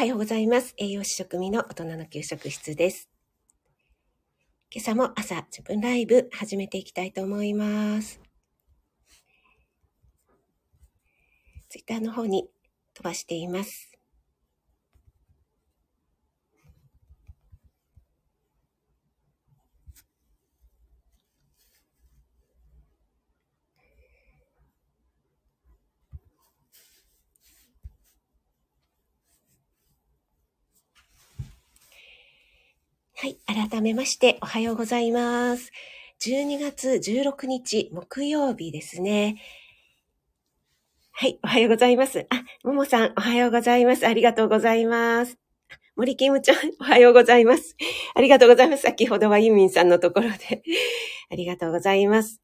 はようございます。栄養士食味の大人の給食室です。今朝も朝自分ライブ始めていきたいと思います。ツイッターの方に飛ばしています。はい。改めまして、おはようございます。12月16日、木曜日ですね。はい。おはようございます。あ、ももさん、おはようございます。ありがとうございます。森キムちゃん、おはようございます。ありがとうございます。先ほどはユミンさんのところで。ありがとうございます。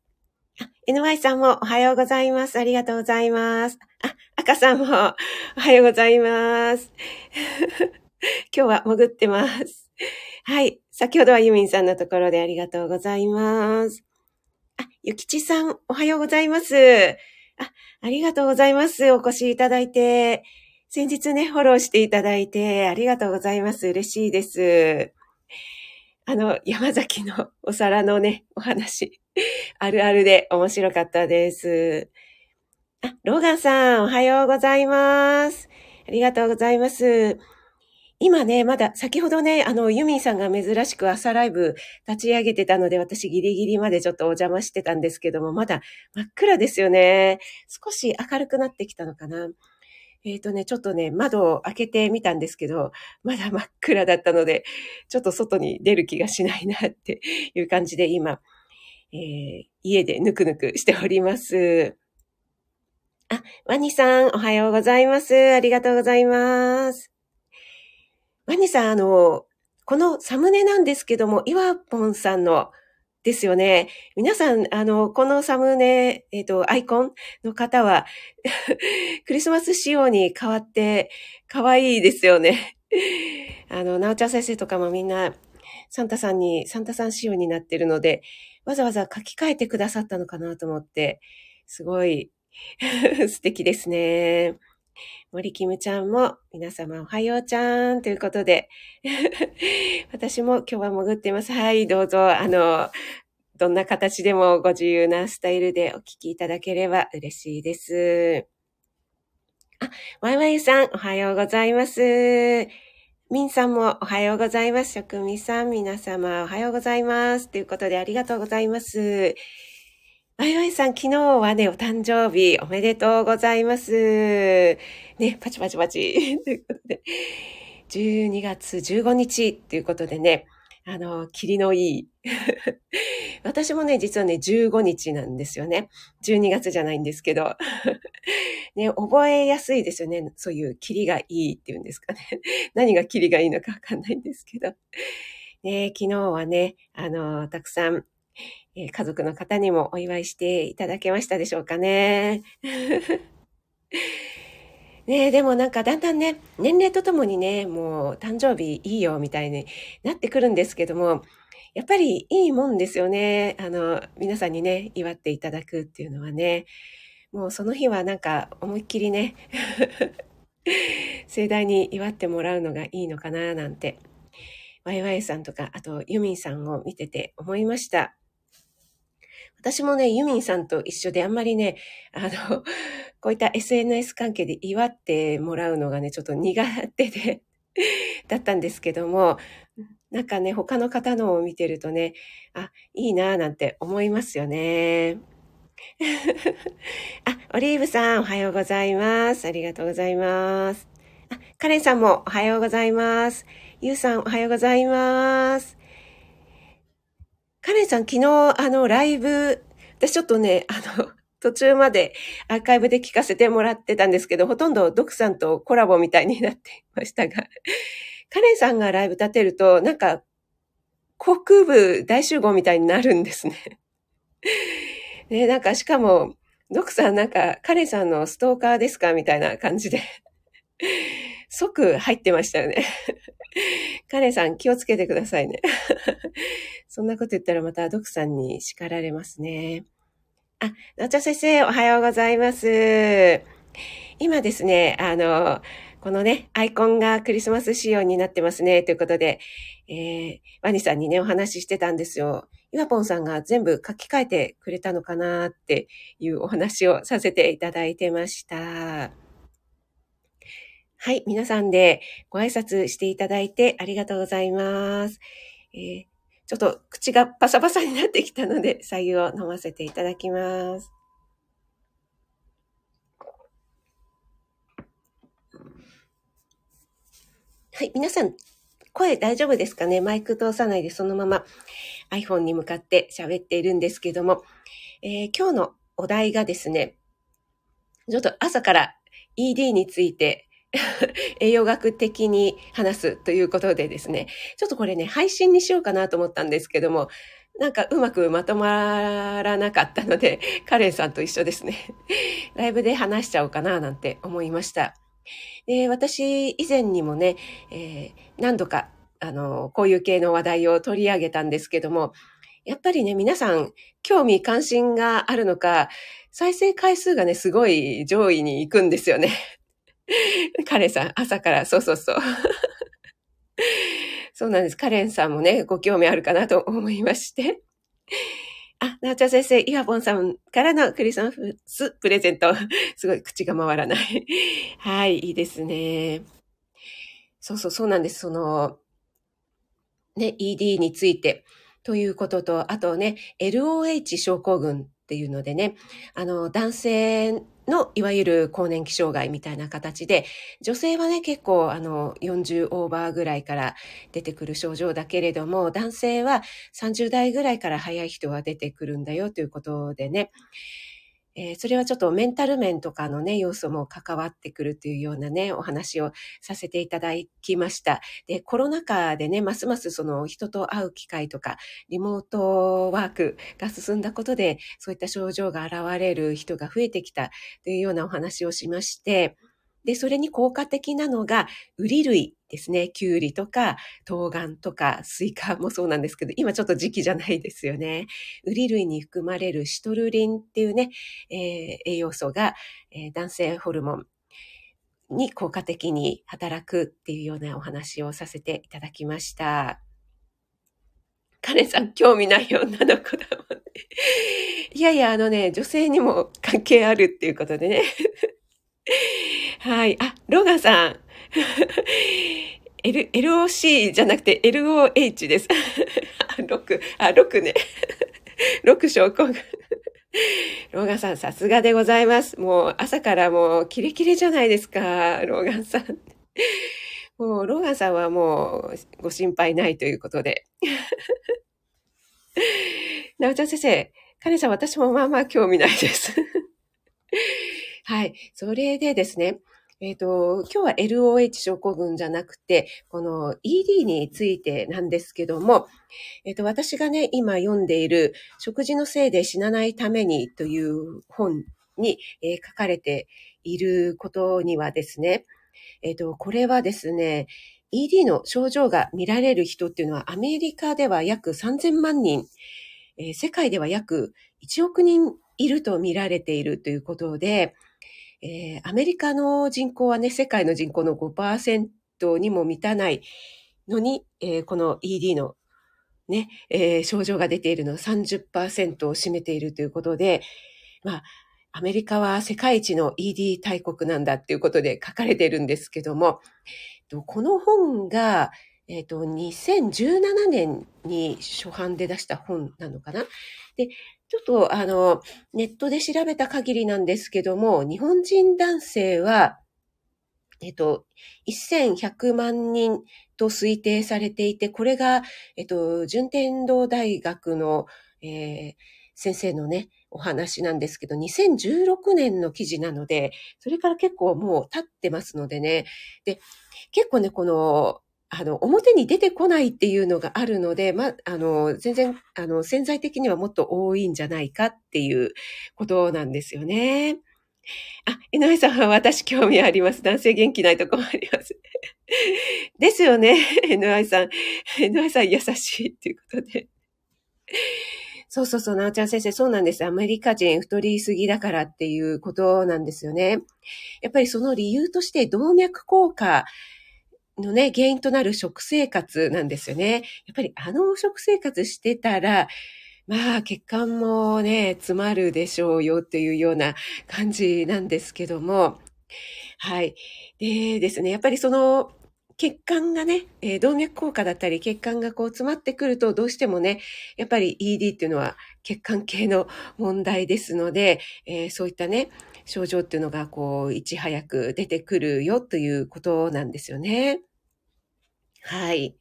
あ、NY さんもおはようございます。ありがとうございます。あ、赤さんもおはようございます。今日は潜ってます。はい。先ほどはユミンさんのところでありがとうございます。あ、ゆきちさん、おはようございます。あ、ありがとうございます。お越しいただいて。先日ね、フォローしていただいて、ありがとうございます。嬉しいです。あの、山崎の お皿のね、お話、あるあるで面白かったです。あ、ローガンさん、おはようございます。ありがとうございます。今ね、まだ、先ほどね、あの、ユミンさんが珍しく朝ライブ立ち上げてたので、私ギリギリまでちょっとお邪魔してたんですけども、まだ真っ暗ですよね。少し明るくなってきたのかな。えっ、とね、ちょっとね、窓を開けてみたんですけど、まだ真っ暗だったので、ちょっと外に出る気がしないなっていう感じで今、えー家でぬくぬくしております。あ、ワニさん、おはようございます。ありがとうございます。ワニさん、あの、このサムネなんですけども、イワポンさんのですよね。皆さん、あの、このサムネ、えっ、と、アイコンの方は、クリスマス仕様に変わって、可愛いですよね。あの、なおちゃん先生とかもみんな、サンタさんに、サンタさん仕様になってるので、わざわざ書き換えてくださったのかなと思って、すごい 素敵ですね。森キムちゃんも、皆様おはようちゃんということで、私も今日は潜ってます。はい、どうぞ、あの、どんな形でもご自由なスタイルでお聞きいただければ嬉しいです。あ、ワイワイさん、おはようございます。ミンさんもおはようございます。職味さん、皆様おはようございます。ということでありがとうございます。ワイワイさん、昨日はね、お誕生日おめでとうございます。ね、パチパチパチ。ということで、12月15日ということでね、あの、霧のいい。私もね、実はね、15日なんですよね。12月じゃないんですけど。ね、覚えやすいですよね。そういう霧がいいっていうんですかね。何が霧がいいのかわかんないんですけど。ね、昨日はね、あの、たくさん、えー家族の方にもお祝いしていただけましたでしょうかね。ねでもなんかだんだんね、年齢とともにね、もう誕生日いいよみたいになってくるんですけども、やっぱりいいもんですよね。あの、皆さんにね、祝っていただくっていうのはね。もうその日はなんか思いっきりね、盛大に祝ってもらうのがいいのかななんて、ワイワイさんとか、あとユミンさんを見てて思いました。私もね、ユミンさんと一緒であんまりね、あの、こういった SNS 関係で祝ってもらうのがね、ちょっと苦手で、だったんですけども、なんかね、他の方のを見てるとね、あ、いいなぁなんて思いますよね。あ、オリーブさん、おはようございます。ありがとうございます。あ、カレンさんもおはようございます。ゆうさん、おはようございます。カレンさん、昨日、あの、ライブ、私ちょっとね、あの、途中までアーカイブで聞かせてもらってたんですけど、ほとんどドクさんとコラボみたいになっていましたが、カレンさんがライブ立てると、なんか、国部大集合みたいになるんですね。ね、なんかしかも、ドクさんなんか、カレンさんのストーカーですかみたいな感じで、即入ってましたよね。カレンさん気をつけてくださいね。そんなこと言ったらまたドクさんに叱られますね。あ、なおちゃ先生、おはようございます。今ですね、あの、このね、アイコンがクリスマス仕様になってますね。ということで、えー、ワニさんにね、お話ししてたんですよ。イワポンさんが全部書き換えてくれたのかなっていうお話をさせていただいてました。はい、皆さんでご挨拶していただいてありがとうございます。えー、ちょっと口がパサパサになってきたので、左右を飲ませていただきます。はい、皆さん、声大丈夫ですかね？マイク通さないでそのまま iPhone に向かって喋っているんですけども、えー、今日のお題がですね、ちょっと朝から ED について 栄養学的に話すということでですね、ちょっとこれね、配信にしようかなと思ったんですけども、なんかうまくまとまらなかったので、カレンさんと一緒ですね。ライブで話しちゃおうかななんて思いました。で、私以前にもね、えー、何度か、あの、こういう系の話題を取り上げたんですけども、やっぱりね、皆さん、興味関心があるのか、再生回数がね、すごい上位に行くんですよね。カレンさん、朝から、そうそうそう。そうなんです。カレンさんもね、ご興味あるかなと思いまして。あ、なおちゃん先生、イワボンさんからのクリスマスプレゼント。すごい口が回らない。はい、いいですね。そうそう、そうなんです。その、ね、ED についてということと、あとね、LOH 症候群っていうのでね、あの、男性のいわゆる更年期障害みたいな形で、女性はね、結構あの40オーバーぐらいから出てくる症状だけれども、男性は30代ぐらいから早い人は出てくるんだよということでね、えー、それはちょっとメンタル面とかのね、要素も関わってくるというようなね、お話をさせていただきました。で、コロナ禍でね、ますますその人と会う機会とか、リモートワークが進んだことで、そういった症状が現れる人が増えてきたというようなお話をしまして、で、それに効果的なのが、ウリ類ですね。キュウリとか、冬瓜とか、スイカもそうなんですけど、今ちょっと時期じゃないですよね。ウリ類に含まれるシトルリンっていうね、えー、栄養素が、えー、男性ホルモンに効果的に働くっていうようなお話をさせていただきました。カレンさん、興味ない女の子だもんね。いやいや、あのね、女性にも関係あるっていうことでね。はい。あ、ロガンさん。L、LOC じゃなくて LOH です。6、あ、6ね。6症候群。ローガンさん、さすがでございます。もう朝からもうキレキレじゃないですか、ローガンさん。もう、ローガンさんはもうご心配ないということで。なおちゃん先生、カネさん、私もまあまあ興味ないです。はい。それでですね、えっ、ー、と、今日は LOH 症候群じゃなくて、この ED についてなんですけども、えっ、ー、と、私がね、今読んでいる、食事のせいで死なないためにという本に、えー、書かれていることにはですね、えっ、と、これはですね、ED の症状が見られる人っていうのはアメリカでは約3000万人、え世界では約1億人いると見られているということで、えー、アメリカの人口はね、世界の人口の5%にも満たないのに、えー、この ED のね、えー、症状が出ているのは30%を占めているということで、まあ、アメリカは世界一の ED 大国なんだっていうことで書かれているんですけども、この本が、えっ、ー、と、2017年に初版で出した本なのかな？で、ちょっとあの、ネットで調べた限りなんですけども、日本人男性は、えっと、1100万人と推定されていて、これが、えっと、順天堂大学の、えー、先生のね、お話なんですけど、2016年の記事なので、それから結構もう経ってますのでね。で、結構ね、この、あの、表に出てこないっていうのがあるので、ま、あの、全然、あの、潜在的にはもっと多いんじゃないかっていうことなんですよね。あ、井上さんは私興味あります。男性元気ないと困ります。ですよね。井上さん。井上さん優しいっていうことで。そうそうそう、なおちゃん先生、そうなんです。アメリカ人太りすぎだからっていうことなんですよね。やっぱりその理由として動脈硬化のね、原因となる食生活なんですよね。やっぱりあの食生活してたら、まあ、血管もね、詰まるでしょうよっていうような感じなんですけども、はい。でですね、やっぱりその、血管がね、えー、動脈硬化だったり、血管がこう詰まってくると、どうしてもね、やっぱり ED っていうのは血管系の問題ですので、えー、そういったね、症状っていうのがこう、いち早く出てくるよということなんですよね。はい。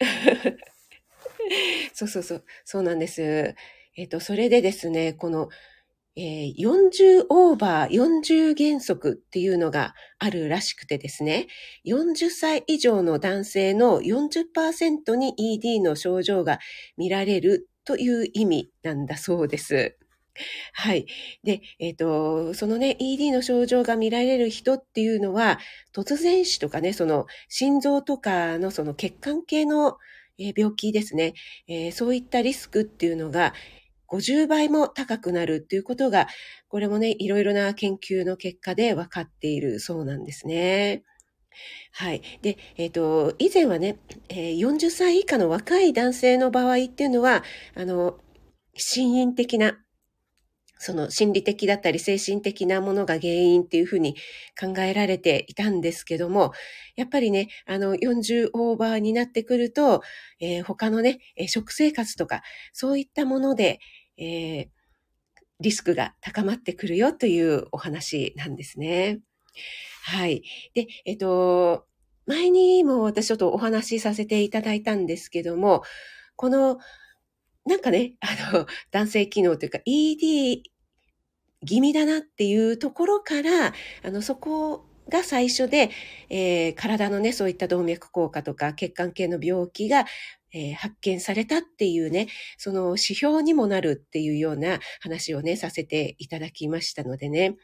そうそうそう、そうなんです。えっ、と、それでですね、この、えー、40オーバー、40原則っていうのがあるらしくてですね、40歳以上の男性の40%に ED の症状が見られるという意味なんだそうです。はい。で、えっ、ー、と、そのね、ED の症状が見られる人っていうのは、突然死とかね、その心臓とかのその血管系の病気ですね、えー、そういったリスクっていうのが50倍も高くなるっていうことが、これもね、いろいろな研究の結果で分かっているそうなんですね。はい。で、えっ、ー、と、以前はね、えー、40歳以下の若い男性の場合っていうのは、あの、心因的なその心理的だったり精神的なものが原因っていうふうに考えられていたんですけども、やっぱりね、あの40オーバーになってくると、えー、他のね、食生活とか、そういったもので、え、リスクが高まってくるよというお話なんですね。はい。で、えっと、前にも私ちょっとお話しさせていただいたんですけども、このなんかね、あの、男性機能というか ED 気味だなっていうところから、あの、そこが最初で、えー、体のね、そういった動脈硬化とか血管系の病気が、えー、発見されたっていうね、その指標にもなるっていうような話をね、させていただきましたのでね、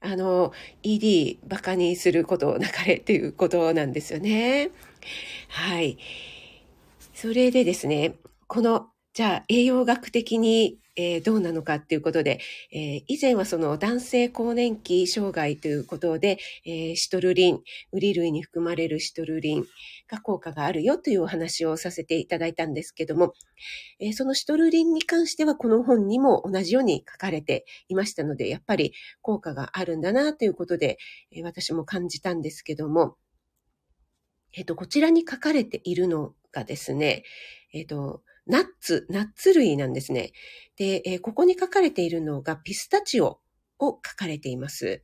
あの、ED バカにすることなかれっていうことなんですよね。はい。それでですね、このじゃあ栄養学的に、えー、どうなのかっていうことで、えー、以前はその男性更年期障害ということで、えー、シトルリン、ウリ類に含まれるシトルリンが効果があるよというお話をさせていただいたんですけども、えそのシトルリンに関してはこの本にも同じように書かれていましたので、やっぱり効果があるんだなということで、え私も感じたんですけども、えっ、と、こちらに書かれているのがですね、えっ、と、ナッツ、ナッツ類なんですね。で、えー、ここに書かれているのがピスタチオを書かれています。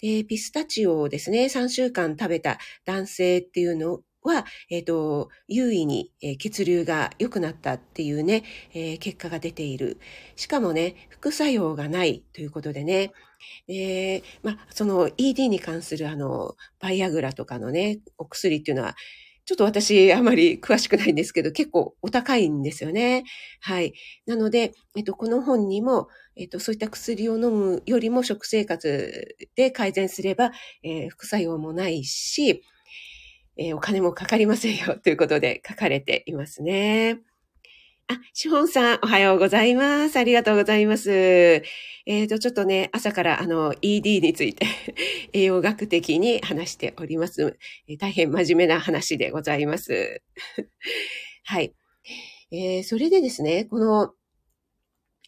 で、ピスタチオをですね、3週間食べた男性っていうのは、えっ、ー、と、優位に、血流が良くなったっていうね、えー、結果が出ている。しかもね、副作用がないということでね、えま、その ED に関するあの、バイアグラとかのね、お薬っていうのは、ちょっと私あまり詳しくないんですけど、結構お高いんですよね。はい。なので、えっと、この本にも、えっと、そういった薬を飲むよりも食生活で改善すれば、えー、副作用もないし、えー、お金もかかりませんよということで書かれていますね。あ、シフォンさん、おはようございます。ありがとうございます。えっ、ー、と、ちょっとね、朝からあの、ED について 栄養学的に話しております。えー、大変真面目な話でございます。はい。えー、それでですね、この、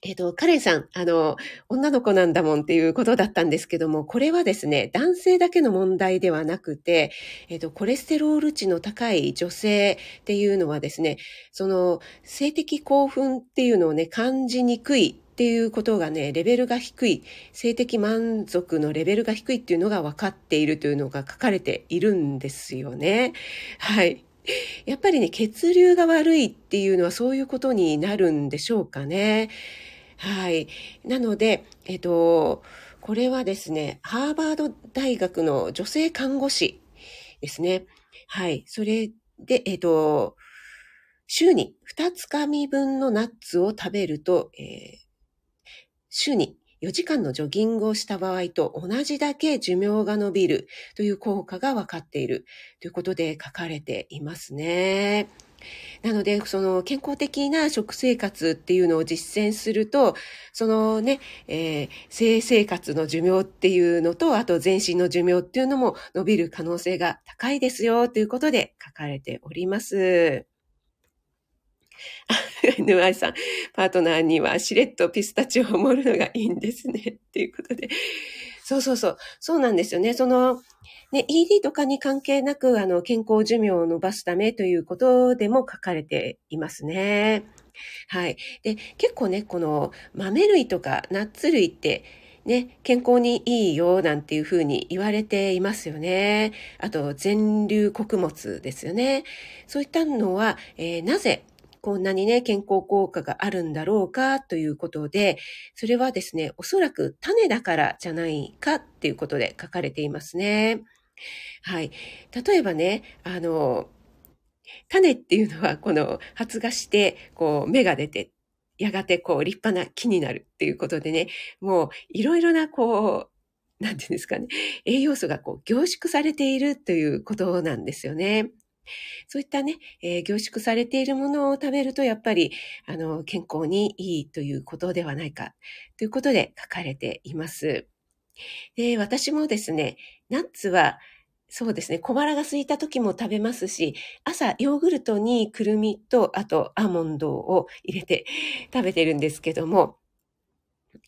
えっ、ー、と、カレンさん、あの、女の子なんだもんっていうことだったんですけども、これはですね、男性だけの問題ではなくて、えっ、ー、と、コレステロール値の高い女性っていうのはですね、その、性的興奮っていうのをね、感じにくいっていうことがね、レベルが低い、性的満足のレベルが低いっていうのが分かっているというのが書かれているんですよね。はい。やっぱりね、血流が悪いっていうのはそういうことになるんでしょうかね。はい。なので、えっと、これはですね、ハーバード大学の女性看護師ですね。はい。それで、えっと、週に2つかみ分のナッツを食べると、えー、週に4時間のジョギングをした場合と同じだけ寿命が伸びるという効果が分かっているということで書かれていますね。なので、その健康的な食生活っていうのを実践すると、そのね、えー、性生活の寿命っていうのと、あと全身の寿命っていうのも伸びる可能性が高いですよということで書かれております。ヌアイさん、パートナーにはしれっとピスタチオを盛るのがいいんですね。っていうことで。そうそうそう。そうなんですよね。その、ね、ED とかに関係なく、あの、健康寿命を伸ばすためということでも書かれていますね。はい。で、結構ね、この豆類とかナッツ類って、ね、健康にいいよなんていうふうに言われていますよね。あと、全粒穀物ですよね。そういったのは、えー、なぜこんなにね、健康効果があるんだろうかということで、それはですね、おそらく種だからじゃないかっていうことで書かれていますね。はい。例えばね、あの、種っていうのはこの発芽して、こう芽が出て、やがてこう立派な木になるっていうことでね、もういろいろなこう、なんていうんですかね、栄養素がこう凝縮されているということなんですよね。そういったね、えー、凝縮されているものを食べると、やっぱり、あの、健康にいいということではないか、ということで書かれています。で、私もですね、ナッツは、そうですね、小腹が空いた時も食べますし、朝ヨーグルトにくるみと、あとアーモンドを入れて食べてるんですけども、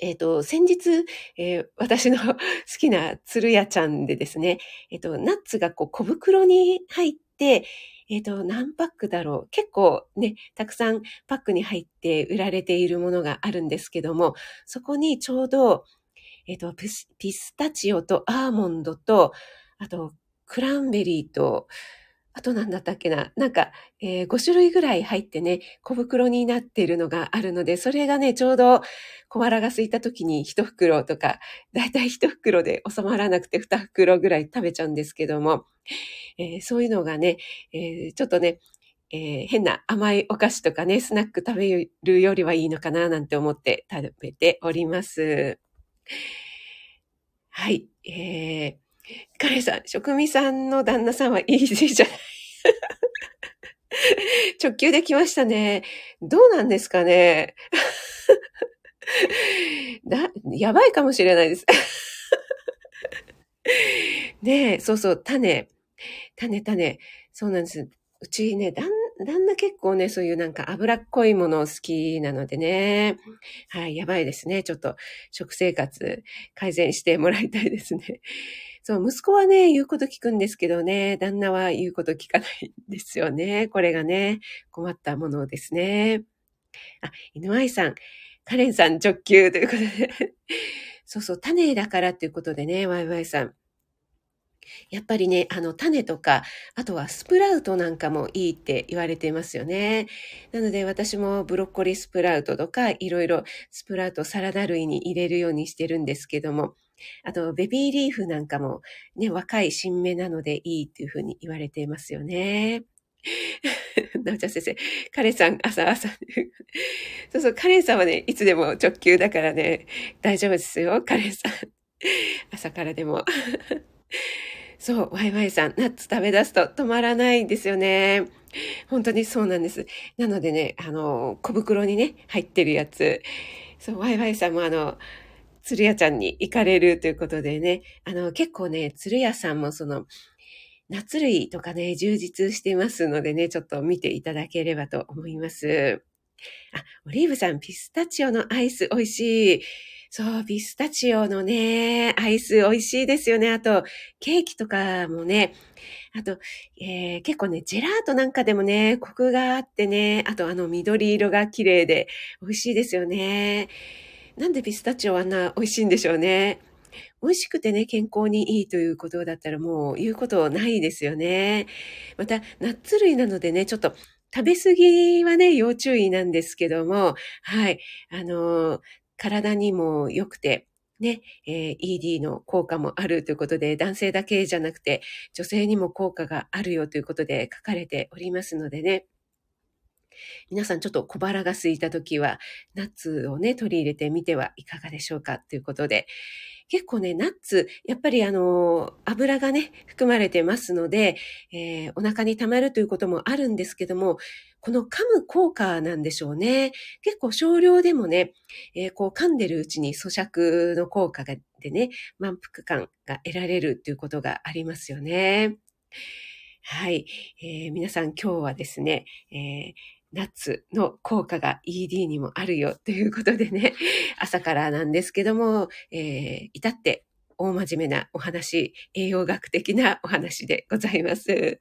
えっ、ー、と、先日、えー、私の 好きな鶴屋ちゃんでですね、えっ、ー、と、ナッツがこう小袋に入って、えっ、と、何パックだろう。結構ね、たくさんパックに入って売られているものがあるんですけども、そこにちょうど、えっ、とピ、ピスタチオとアーモンドと、あと、クランベリーと、あと何だったっけな？なんか、えー、5種類ぐらい入ってね、小袋になっているのがあるので、それがね、ちょうど小腹が空いた時に1袋とか、だいたい1袋で収まらなくて2袋ぐらい食べちゃうんですけども、えー、そういうのがね、えー、ちょっとね、えー、変な甘いお菓子とかね、スナック食べるよりはいいのかななんて思って食べております。はい。えー、カレさん、職味さんの旦那さんはいいじゃない。直球できましたね。どうなんですかね。だ、やばいかもしれないです。ねえ、そうそう、種。種、種。そうなんです。うちね、旦旦那結構ね、そういうなんか脂っこいものを好きなのでね。はい、やばいですね。ちょっと食生活改善してもらいたいですね。そう、息子はね、言うこと聞くんですけどね、旦那は言うこと聞かないんですよね。これがね、困ったものですね。あ、犬愛さん、カレンさん直球ということで そうそう、種だからっていうことでね、ワイワイさん。やっぱりね、あの種とか、あとはスプラウトなんかもいいって言われていますよね。なので私もブロッコリースプラウトとか、いろいろスプラウトサラダ類に入れるようにしてるんですけども、あとベビーリーフなんかもね、若い新芽なのでいいっていうふうに言われていますよね。なおちゃん先生、カレンさん、朝朝。そうそう、カレンさんはね、いつでも直球だからね、大丈夫ですよ、カレンさん。朝からでも。そう、ワイワイさん、ナッツ食べ出すと止まらないんですよね。本当にそうなんです。なのでね、あの、小袋にね、入ってるやつ。そう、ワイワイさんもあの、鶴屋ちゃんに行かれるということでね、あの、結構ね、鶴屋さんもその、夏類とかね、充実してますのでね、ちょっと見ていただければと思います。あ、オリーブさん、ピスタチオのアイス美味しい。そう、ピスタチオのね、アイス美味しいですよね。あと、ケーキとかもね、あと、えー、結構ね、ジェラートなんかでもね、コクがあってね、あとあの緑色が綺麗で美味しいですよね。なんでピスタチオあんな美味しいんでしょうね。美味しくてね、健康にいいということだったらもう言うことないですよね。また、ナッツ類なのでね、ちょっと食べ過ぎはね、要注意なんですけども、はい。あの、体にも良くて、ね、えー、ED の効果もあるということで、男性だけじゃなくて、女性にも効果があるよということで書かれておりますのでね。皆さんちょっと小腹が空いた時は、ナッツをね、取り入れてみてはいかがでしょうかということで、結構ね、ナッツ、やっぱりあの、油がね、含まれてますので、えー、お腹に溜まるということもあるんですけども、この噛む効果なんでしょうね。結構少量でもね、えー、こう噛んでるうちに咀嚼の効果がでね、満腹感が得られるということがありますよね。はい。えー、皆さん今日はですね、えーナッツの効果が ED にもあるよということでね、朝からなんですけども、えー、至って大真面目なお話、栄養学的なお話でございます。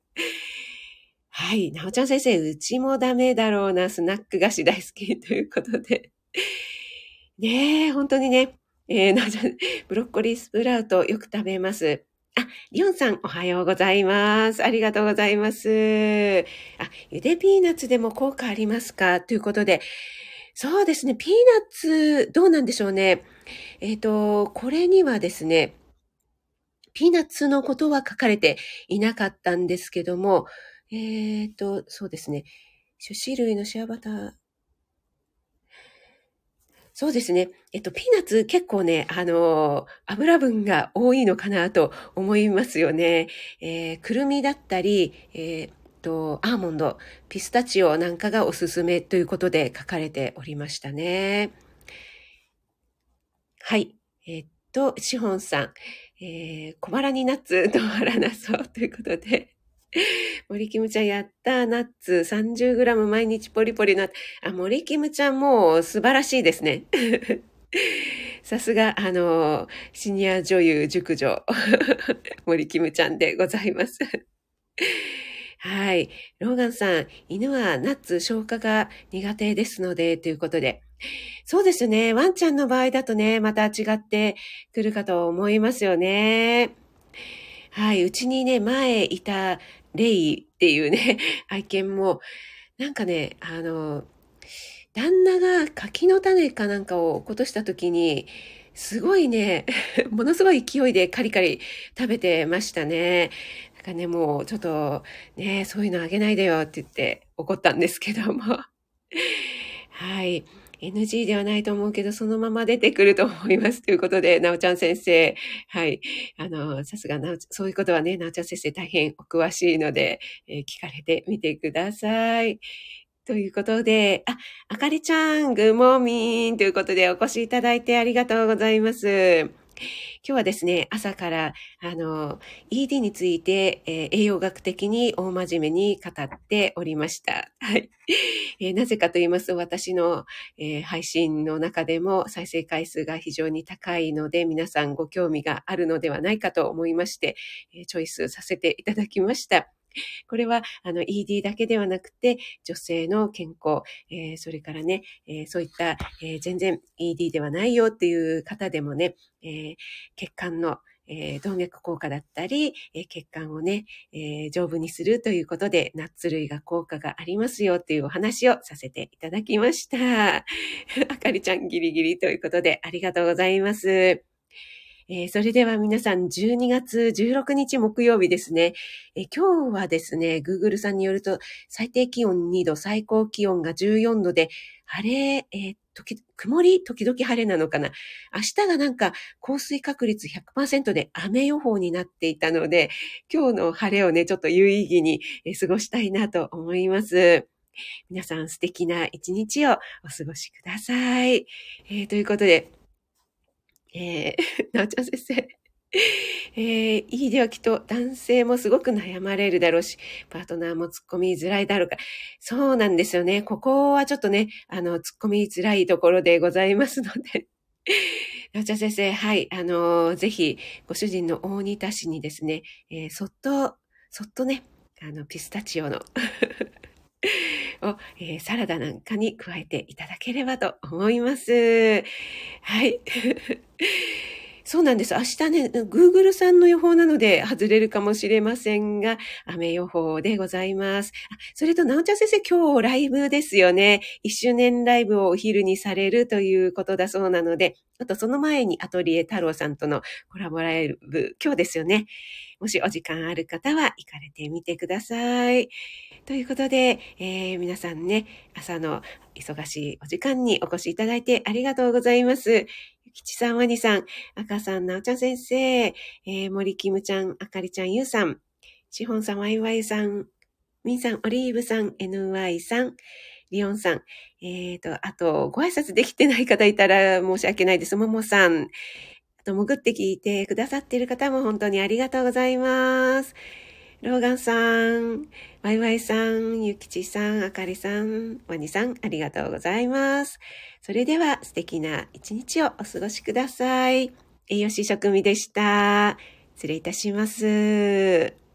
はい。なおちゃん先生、うちもダメだろうな、スナック菓子大好きということで。ねえ、本当にね、えー、なおちゃん、ブロッコリースプラウトよく食べます。あ、リオンさん、おはようございます。ありがとうございます。あ、ゆでピーナッツでも効果ありますか？ということで、そうですね、ピーナッツ、どうなんでしょうね。えっ、ー、と、これにはですね、ピーナッツのことは書かれていなかったんですけども、えっ、ー、と、そうですね、種子類のシアバター、そうですね。えっと、ピーナッツ結構ね、あの、油分が多いのかなと思いますよね。えー、くるみだったり、えー、と、アーモンド、ピスタチオなんかがおすすめということで書かれておりましたね。はい。えっと、シホンさん、えー、小腹にナッツ、止まらなそうということで、森キムちゃんやった、ナッツ 30g 毎日ポリポリな、あ、森キムちゃんもう素晴らしいですね。さすが、あの、シニア女優熟女、森キムちゃんでございます。はい。ローガンさん、犬はナッツ消化が苦手ですので、ということで。そうですね。ワンちゃんの場合だとね、また違ってくるかと思いますよね。はい。うちにね、前いたレイっていうね、愛犬も、なんかね、あの、旦那が柿の種かなんかを落とした時に、すごいね、ものすごい勢いでカリカリ食べてましたね。なんかね、もうちょっとね、そういうのあげないでよって言って怒ったんですけども。はい。NG ではないと思うけど、そのまま出てくると思います。ということで、なおちゃん先生。はい。あの、さすがなお、そういうことはね、なおちゃん先生大変お詳しいので、えー、聞かれてみてください。ということで、あ、あかりちゃん、グモーミンということでお越しいただいてありがとうございます。今日はですね、朝から、あの、ED について、えー、栄養学的に大真面目に語っておりました。はい。えー、なぜかと言いますと、私の、えー、配信の中でも再生回数が非常に高いので、皆さんご興味があるのではないかと思いまして、えチョイスさせていただきました。これは、あの、ED だけではなくて、女性の健康、えー、それからね、えー、そういった、えー、全然 ED ではないよっていう方でもね、え血管のえ、動脈硬化だったり、え、血管をね、え、丈夫にするということで、ナッツ類が効果がありますよっていうお話をさせていただきました。あかりちゃんギリギリということで、ありがとうございます。えー、それでは皆さん、12月16日木曜日ですね、えー、今日はですね、Google さんによると、最低気温2度、最高気温が14度で、晴れ、えー、時、曇り、時々晴れなのかな。明日がなんか降水確率100%で雨予報になっていたので、今日の晴れをね、ちょっと有意義に過ごしたいなと思います。皆さん素敵な一日をお過ごしください。えー、ということで、えー、なおちゃん先生。えー、いいではきっと男性もすごく悩まれるだろうし、パートナーも突っ込みづらいだろうか。そうなんですよね。ここはちょっとね、あの、突っ込みづらいところでございますので。なおちゃん先生、はい、あの、ぜひ、ご主人の大仁田氏にですね、えー、そっと、そっとね、あの、ピスタチオのを、えー、サラダなんかに加えていただければと思います。はい。そうなんです。明日ね、Google さんの予報なので外れるかもしれませんが、雨予報でございます。それと、なおちゃん先生、今日ライブですよね。一周年ライブをお昼にされるということだそうなので、あとその前にアトリエ太郎さんとのコラボライブ、今日ですよね。もしお時間ある方は行かれてみてください。ということで、えー、皆さんね、朝の忙しいお時間にお越しいただいてありがとうございます。ゆきちさん、わにさん、赤さん、なおちゃん先生、えー、森きむちゃん、あかりちゃん、ゆうさん、しほんさん、わいわいさん、みんさん、オリーブさん、NY さん、リオンさん、えっ、ー、と、あと、ご挨拶できてない方いたら申し訳ないです。ももさん、あと、潜って聞いてくださっている方も本当にありがとうございます。ローガンさん、ワイワイさん、ゆきちさん、あかりさん、ワニさん、ありがとうございます。それでは素敵な一日をお過ごしください。栄養士職務でした。失礼いたします。